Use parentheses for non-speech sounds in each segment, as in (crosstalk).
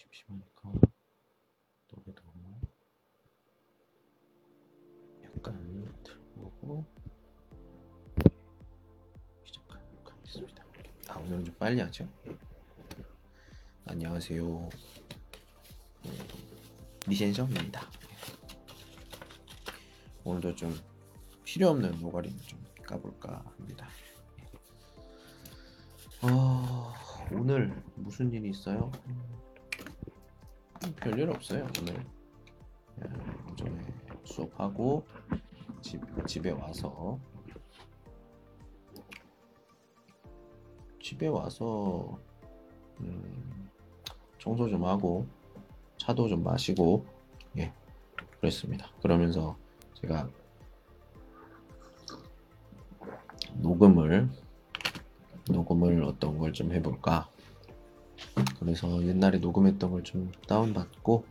심심하니까 노래도 약간 들어보고 시작하도록 하겠습니다. 아 오늘은 좀 빨리 하죠. 안녕하세요. 리先生입니다. 오늘도 좀 필요 없는 노가리를 좀 까볼까 합니다. 어, 오늘 무슨 일이 있어요? 음, 별일 없어요. 오늘 그냥 오전에 수업하고 집, 집에 와서 집에 와서 음, 청소 좀 하고 차도 좀 마시고 예 그랬습니다. 그러면서 제가 녹음을 녹음을 어떤 걸 좀 해볼까 그래서 옛날에 녹음했던 걸 좀 다운받고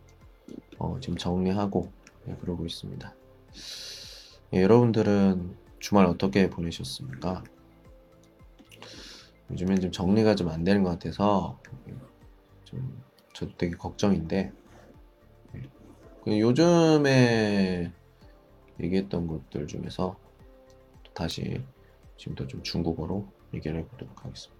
어, 지금 정리하고 예, 그러고 있습니다. 예, 여러분들은 주말 어떻게 보내셨습니까? 요즘엔 좀 정리가 좀 안 되는 것 같아서 좀 저도 되게 걱정인데 예, 그 요즘에 얘기했던 것들 중에서 다시 지금도 좀 중국어로 얘기를 해보도록 하겠습니다.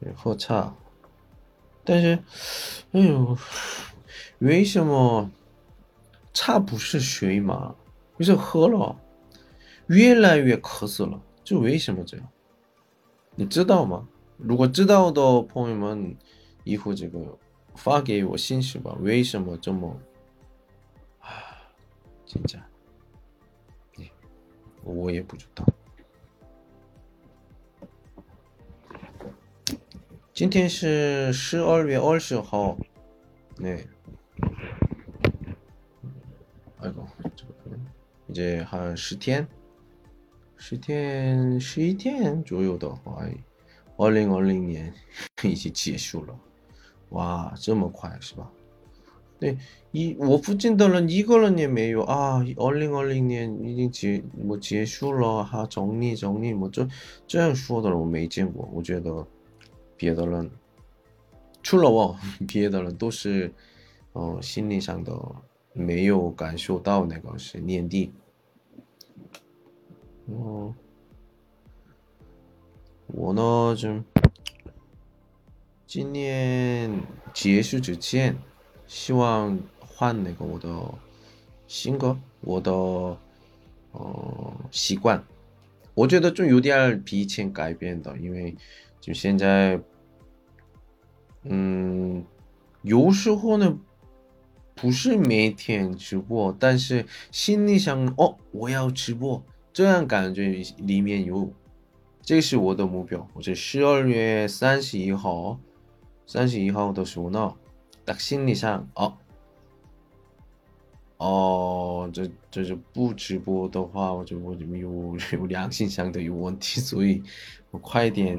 然喝差，但是，哎呦，为什么差不是水嘛？不是喝了越来越渴死了，就为什么这样？你知道吗？如果知道的朋友们，以后这个发给我信息吧。为什么这么啊？真的，我也不知道。今天是十二月二十号， 네. 아이고, 잠깐만요. 이제 한 10天, 10天, 11天左右的话，二零二零年已经结束了，哇，这么快是吧？对，一我附近的人一个人也没有啊，二零二零年已经结我结束了，哈，整理整理，我这这样说的人我没见过，我觉得。 别的人，除了我，别的人都是，哦、呃，心理上的没有感受到那个是年底。哦，我呢，就今年结束之前，希望换那个我的性格，我的呃习惯。我觉得就有点比以前改变的，因为就现在。嗯，有时候呢，不是每天直播，但是心里想哦，我要直播，这样感觉里面有，这是我的目标。我是十二月三十一号，三十一号的时候呢，打心理上哦，哦，这这就不直播的话，我就我就有有良心上的有问题，所以我快点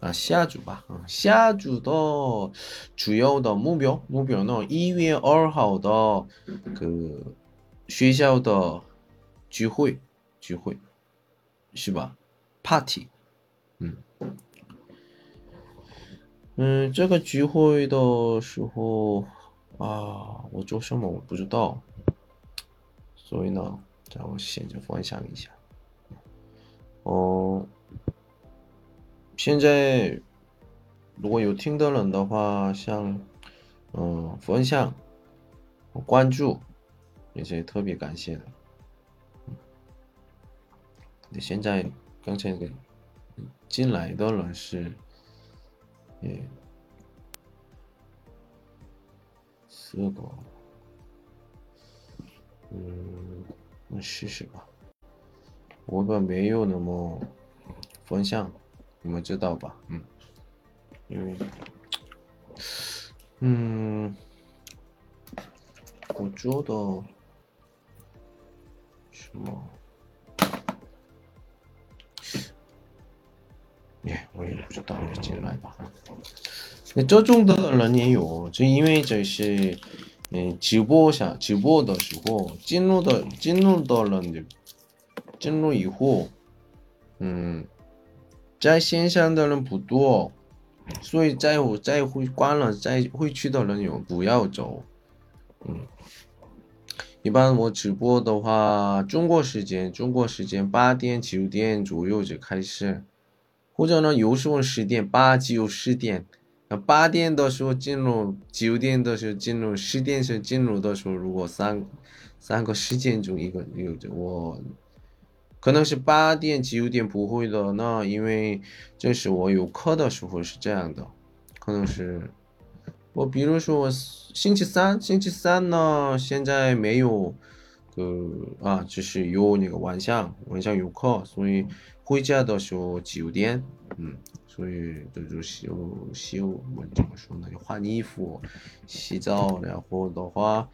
啊，下主吧，啊，下主的主要的目标目标呢，一月二号的个学校的聚会聚会是吧？Party，嗯嗯，这个聚会的时候啊，我做什么我不知道，所以呢，让我先着分享一下，现在如果有听的人的话，像嗯分享关注，也是特别感谢的。你现在刚才那个进来的人是，也四个，嗯，那试试吧。我们没有那么分享，你们知道吧？嗯，因为，嗯，我觉得什么？耶，我也不知道，就进来吧。那这种的人也有，就因为这是，嗯，直播下直播的时候进入的进入的人就进入以后，嗯， 在线上的人不多，所以在我在会关了在会去的人有不要走，嗯，一般我直播的话，中国时间中国时间八点九点左右就开始。或者呢，有时候十点八九十点，那八点的时候进入，九点的时候进入，十点时进入的时候，如果三三个时间中一个有我，可能是八点九点不会的，那因为这是我有课的时候是这样的，可能是我比如说星期三星期三呢，现在没有，呃啊，就是有那个晚上晚上有课，所以。回家的时候九点，嗯，所以这就休休，我怎么说呢？就换衣服、洗澡，然后的话，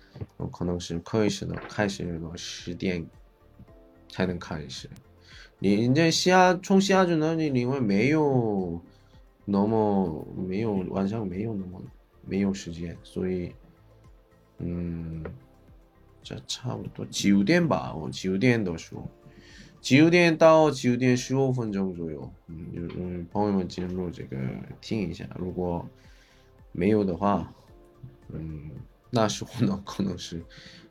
可能是开始的，开始的十点才能开始。你这下从下周那里，你会没有那么没有晚上没有那么没有时间，所以，嗯，这差不多九点吧，我九点的时候。九点到九点十五分钟左右，嗯，嗯，朋友们进入这个听一下，如果没有的话，嗯，那时候呢可能是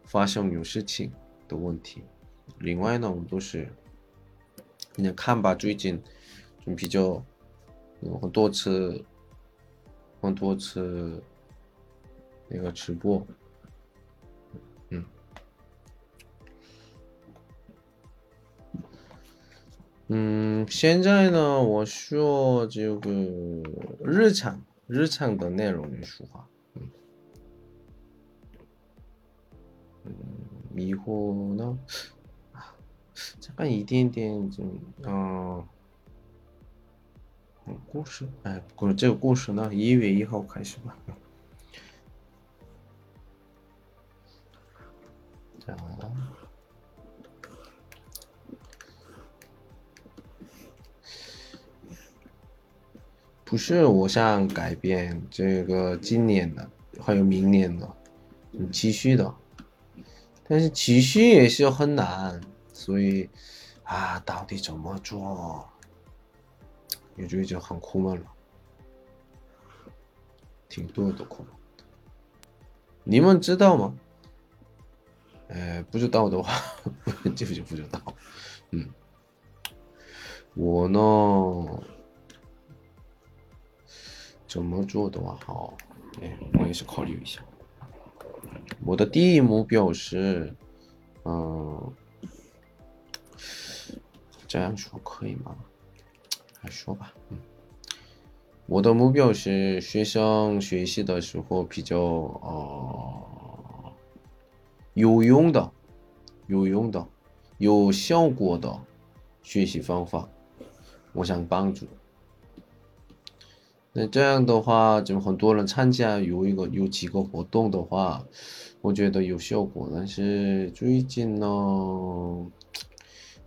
发生有事情的问题。另外呢，我们都是你看吧，最近就比较有很多次很多次那个直播。嗯，现在呢，我说这个日常日常的内容的说话，嗯，嗯，以后呢，啊， 这个一点点就，嗯，故事，哎，故这个故事呢，一月一号开始吧，不是我想改变这个今年的，还有明年的，继续的，但是继续也是很难，所以啊，到底怎么做，也就已经很苦闷了，挺多的苦闷。你们知道吗？呃，不知道的话，(laughs) 就就不知道。嗯，我呢。怎么做的话好？哎，我也是考虑一下。我的第一目标是，嗯，这样说可以吗？还说吧，嗯，我的目标是学生学习的时候比较呃有用的、有用的、有效果的学习方法，我想帮助。那这样的话，就很多人参加有一个有几个活动的话，我觉得有效果。但是最近呢，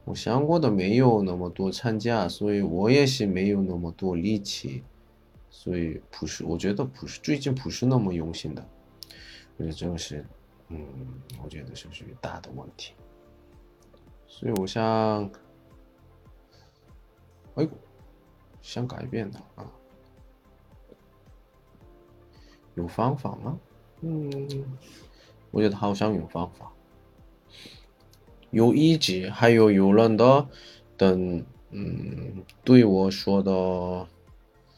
我想过的没有那么多参加，所以我也是没有那么多力气，所以不是，我觉得不是最近不是那么用心的，我觉得这个是，嗯，我觉得是属于大的问题。所以我想，哎，想改变的啊。有方法吗？嗯，我觉得好像有方法，有意志，还有有人的等，嗯，对我说的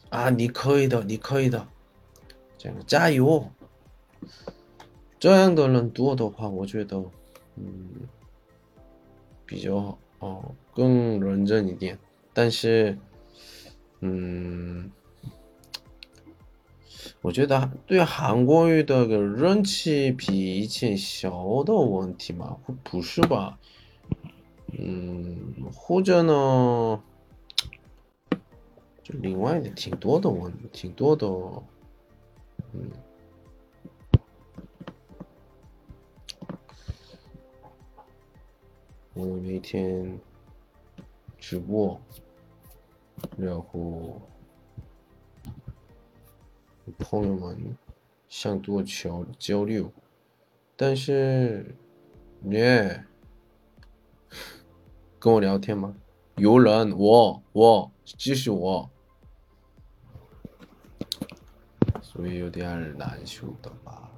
啊，你可以的，你可以的，这样加油， 这样的人多的话，我觉得，嗯，比较哦更认真一点。但是，嗯，我觉得对韩国语的个人气比以前小的问题嘛，不不是吧？ 嗯，或者呢，就另外的挺多的问，挺多的，嗯。我每天直播，然后朋友们想多交交流，但是你跟我聊天吗？有人，我我就是我，所以有点难受的吧。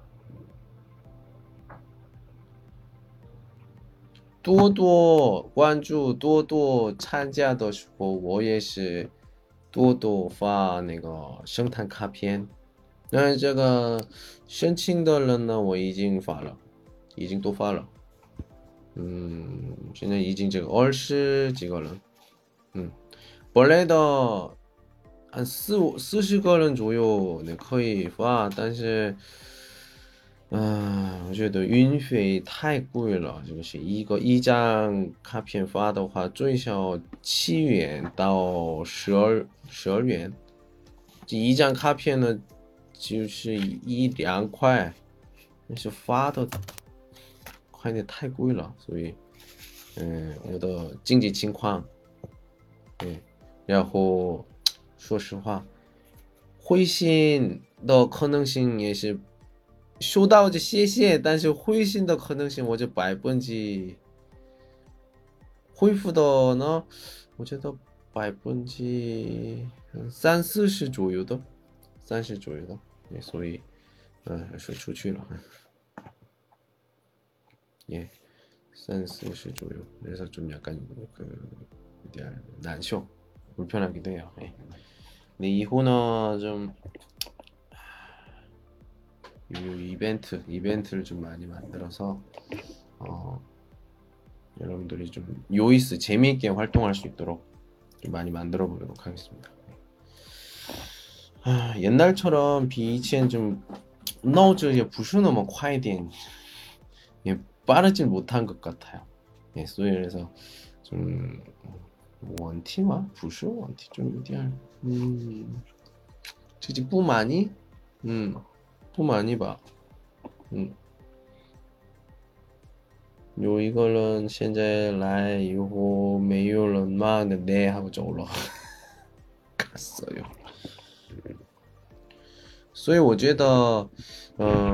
多多关注，多多参加的时候，我也是多多发那个生态卡片。那这个申请的人呢，我已经发了，已经都发了。 嗯，现在已经这个二十几个人，嗯，本来到，按四五四十个人左右，那可以发，但是，嗯，我觉得运费太贵了，这个是一个。一张卡片发的话，最少七元到十二十二元，一张卡片呢，就是一两块，那是发到。快点太贵了，所以，嗯，我的经济情况，对，然后说实话，回信的可能性也是。收到就谢谢，但是回信的可能性我就百分之恢复的呢，我觉得百分之三四十左右的，三十左右的，所以嗯还是出去了， 예三四十左右，그래서좀약간그이제난쇼불편하기도해요예근데이후는좀 이벤트 이벤트를 좀 많이 만들어서 어, 여러분들이 좀 요이스 재미있게 활동할 수 있도록 좀 많이 만들어 보도록 하겠습니다. 아, 옛날처럼 B2N 좀 너즈 부수는 콰이딘 예, 빠르진 못한 것 같아요. 예, 소위에서 좀 원티와 부수 원티 좀 이디알 음, 지지 뿌많이 음. 不满意吧？嗯，有一个人现在来以后没有人骂的呢，他不走了，卡死哟！(laughs) 所以我觉得，嗯，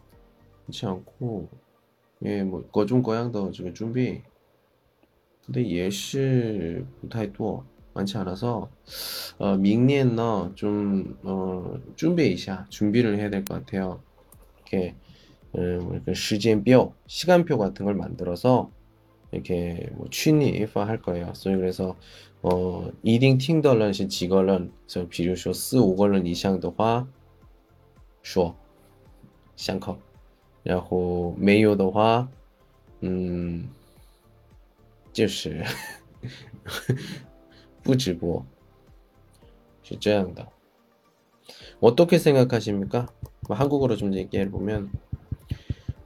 그렇지 않고 예, 뭐各种各样的这个 준비 근데 也是不太多 많지 않아서 어,明年呢 좀 어, 준비一下 준비를 해야 될 것 같아요. 이렇게 음, 시간표 시간표 같은 걸 만들어서 이렇게 뭐 취입 할 거예요.所以 그래서 어, 一定听的人是几个人，就比如说四五个人以上的话说，相口， 然后没有的话，嗯，就是不直播是这样的 (laughs) 어떻게 생각하십니까? 뭐 한국어로 좀 얘기해 보면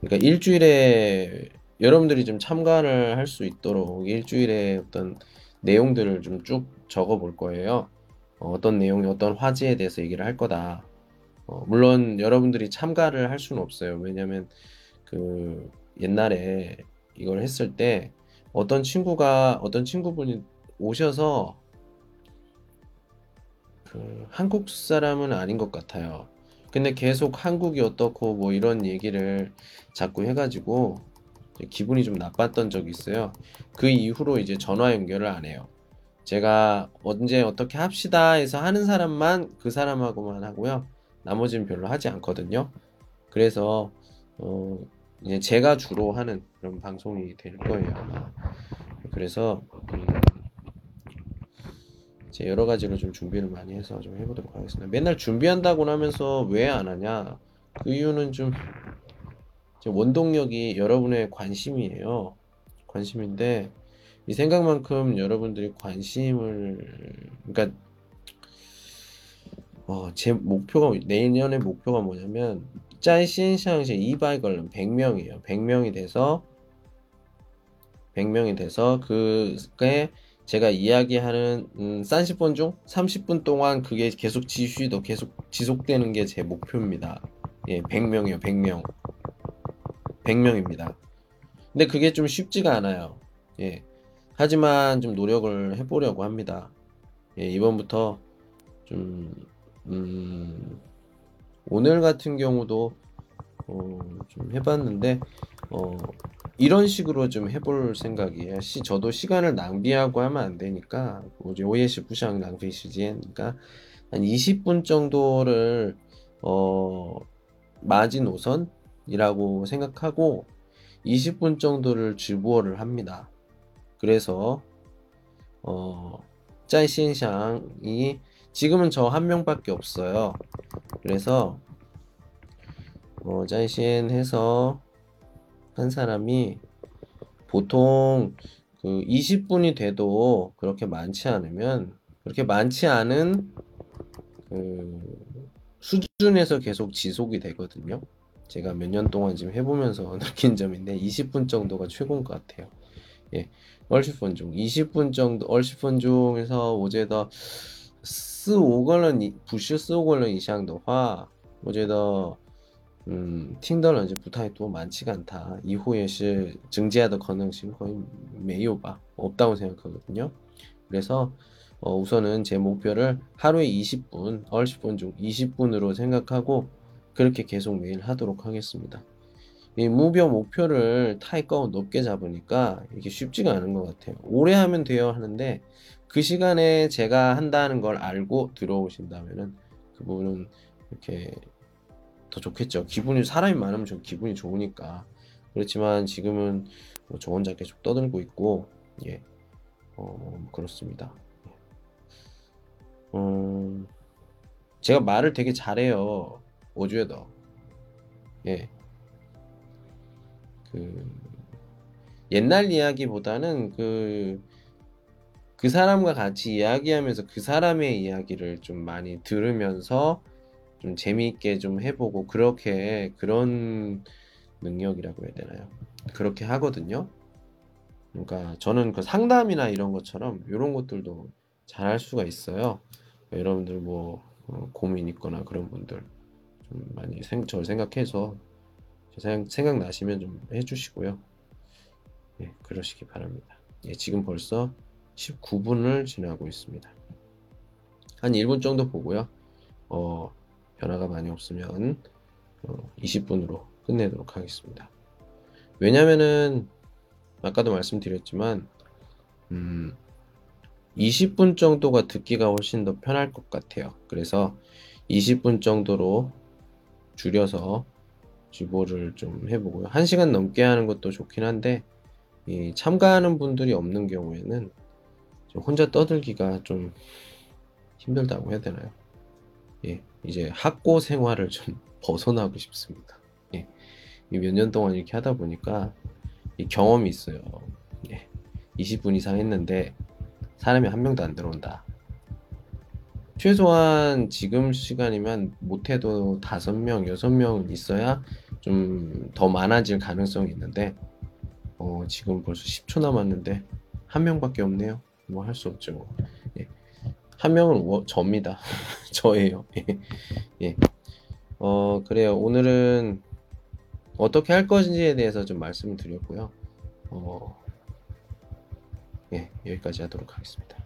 그러니까 일주일에 여러분들이 좀 참가를 할 수 있도록 일주일에 어떤 내용들을 좀 쭉 적어 볼 거예요. 어, 떤 내용이 어떤 화제에 대해서 얘기를 할 거다. 어, 물론 여러분들이 참가를 할 수는 없어요. 왜냐면 그 옛날에 이걸 했을 때 어떤 친구가 어떤 친구분이 오셔서 그 한국 사람은 아닌 것 같아요. 근데 계속 한국이 어떻고 뭐 이런 얘기를 자꾸 해가지고 기분이 좀 나빴던 적이 있어요. 그 이후로 이제 전화 연결을 안 해요. 제가 언제 어떻게 합시다 해서 하는 사람만 그 사람하고만 하고요. 나머지는 별로 하지 않거든요. 그래서 어 이제 제가 주로 하는 그런 방송이 될 거예요 아마. 그래서 음 이제 여러 가지로 좀 준비를 많이 해서 좀 해보도록 하겠습니다. 맨날 준비한다고 하면서 왜 안 하냐? 그 이유는 좀 원동력이 여러분의 관심이에요. 관심인데 이 생각만큼 여러분들이 관심을 그러니까 어, 제 목표가 내년의 목표가 뭐냐면 짜이 신샹시 이바이 걸름 100명이에요. 100명이 돼서 100명이 돼서 그게 제가 이야기하는 음, 30분 중 30분 동안 그게 계속 지휘도 계속 지속되는 게 제 목표입니다. 예, 100명이요. 100명. 100명입니다. 근데 그게 좀 쉽지가 않아요. 예. 하지만 좀 노력을 해보려고 합니다. 예, 이번부터 좀 음, 오늘 같은 경우도, 어, 좀 해봤는데, 어, 이런 식으로 좀 해볼 생각이에요. 시, 저도 시간을 낭비하고 하면 안 되니까, 뭐지, 오예시 부상 낭비 시간이니까, 한 20분 정도를, 어, 마지노선이라고 생각하고, 20분 정도를 주보를 합니다. 그래서, 어, 짤신샹이 지금은 저 한 명밖에 없어요. 그래서 어, 자이신 해서 한 사람이 보통 그 20분이 돼도 그렇게 많지 않으면 그렇게 많지 않은 그 수준에서 계속 지속이 되거든요. 제가 몇 년 동안 지금 해보면서 (laughs) 느낀 점인데 20분 정도가 최고인 것 같아요. 예, 10분 중 20분 정도 10분 중에서 어제다 四五个人你不是四五个人以上的话我觉得嗯，听的人就不太多， 많지가 않다. 이후에 시 증지하의 가능성 거의 没有吧. 없다고 생각하거든요. 그래서 어, 우선은 제 목표를 하루에 20분, 20분 중 20분으로 생각하고 그렇게 계속 매일 하도록 하겠습니다. 이 무뼈 목표를 타이거 높게 잡으니까 이게 쉽지가 않은 것 같아요. 오래 하면 돼요 하는데 그 시간에 제가 한다는 걸 알고 들어오신다면은 그 부분은 이렇게 더 좋겠죠. 기분이 사람이 많으면 좀 기분이 좋으니까. 그렇지만 지금은 뭐 저 혼자 계속 떠들고 있고 예, 어, 그렇습니다. 어, 제가 말을 되게 잘해요. 오주에더. 예. 그 옛날 이야기보다는 그, 그 사람과 같이 이야기하면서 그 사람의 이야기를 좀 많이 들으면서 좀 재미있게 좀 해보고 그렇게 그런 능력이라고 해야 되나요? 그렇게 하거든요. 그러니까 저는 그 상담이나 이런 것처럼 이런 것들도 잘 할 수가 있어요. 여러분들 뭐 어, 고민 있거나 그런 분들 좀 많이 생, 저를 생각해서 생각, 생각나시면 좀 해주시고요. 예, 그러시기 바랍니다. 예, 지금 벌써 19분을 지나고 있습니다. 한 1분 정도 보고요. 어, 변화가 많이 없으면 어, 20분으로 끝내도록 하겠습니다. 왜냐면은 아까도 말씀드렸지만 음, 20분 정도가 듣기가 훨씬 더 편할 것 같아요. 그래서 20분 정도로 줄여서 주보를 좀 해보고요. 1시간 넘게 하는 것도 좋긴 한데 참가하는 분들이 없는 경우에는 혼자 떠들기가 좀 힘들다고 해야 되나요? 예, 이제 학고 생활을 좀 (laughs) 벗어나고 싶습니다. 예, 몇 년 동안 이렇게 하다 보니까 이 경험이 있어요. 예, 20분 이상 했는데 사람이 한 명도 안 들어온다. 최소한 지금 시간이면 못해도 다섯 명, 여섯 명 있어야 좀 더 많아질 가능성이 있는데 어, 지금 벌써 10초 남았는데 한 명밖에 없네요. 뭐 할 수 없죠. 예. 한 명은 워, 접니다. (laughs) 저예요. 예. 예. 어, 그래요. 오늘은 어떻게 할 것인지에 대해서 좀 말씀을 드렸고요. 어, 예, 여기까지 하도록 하겠습니다.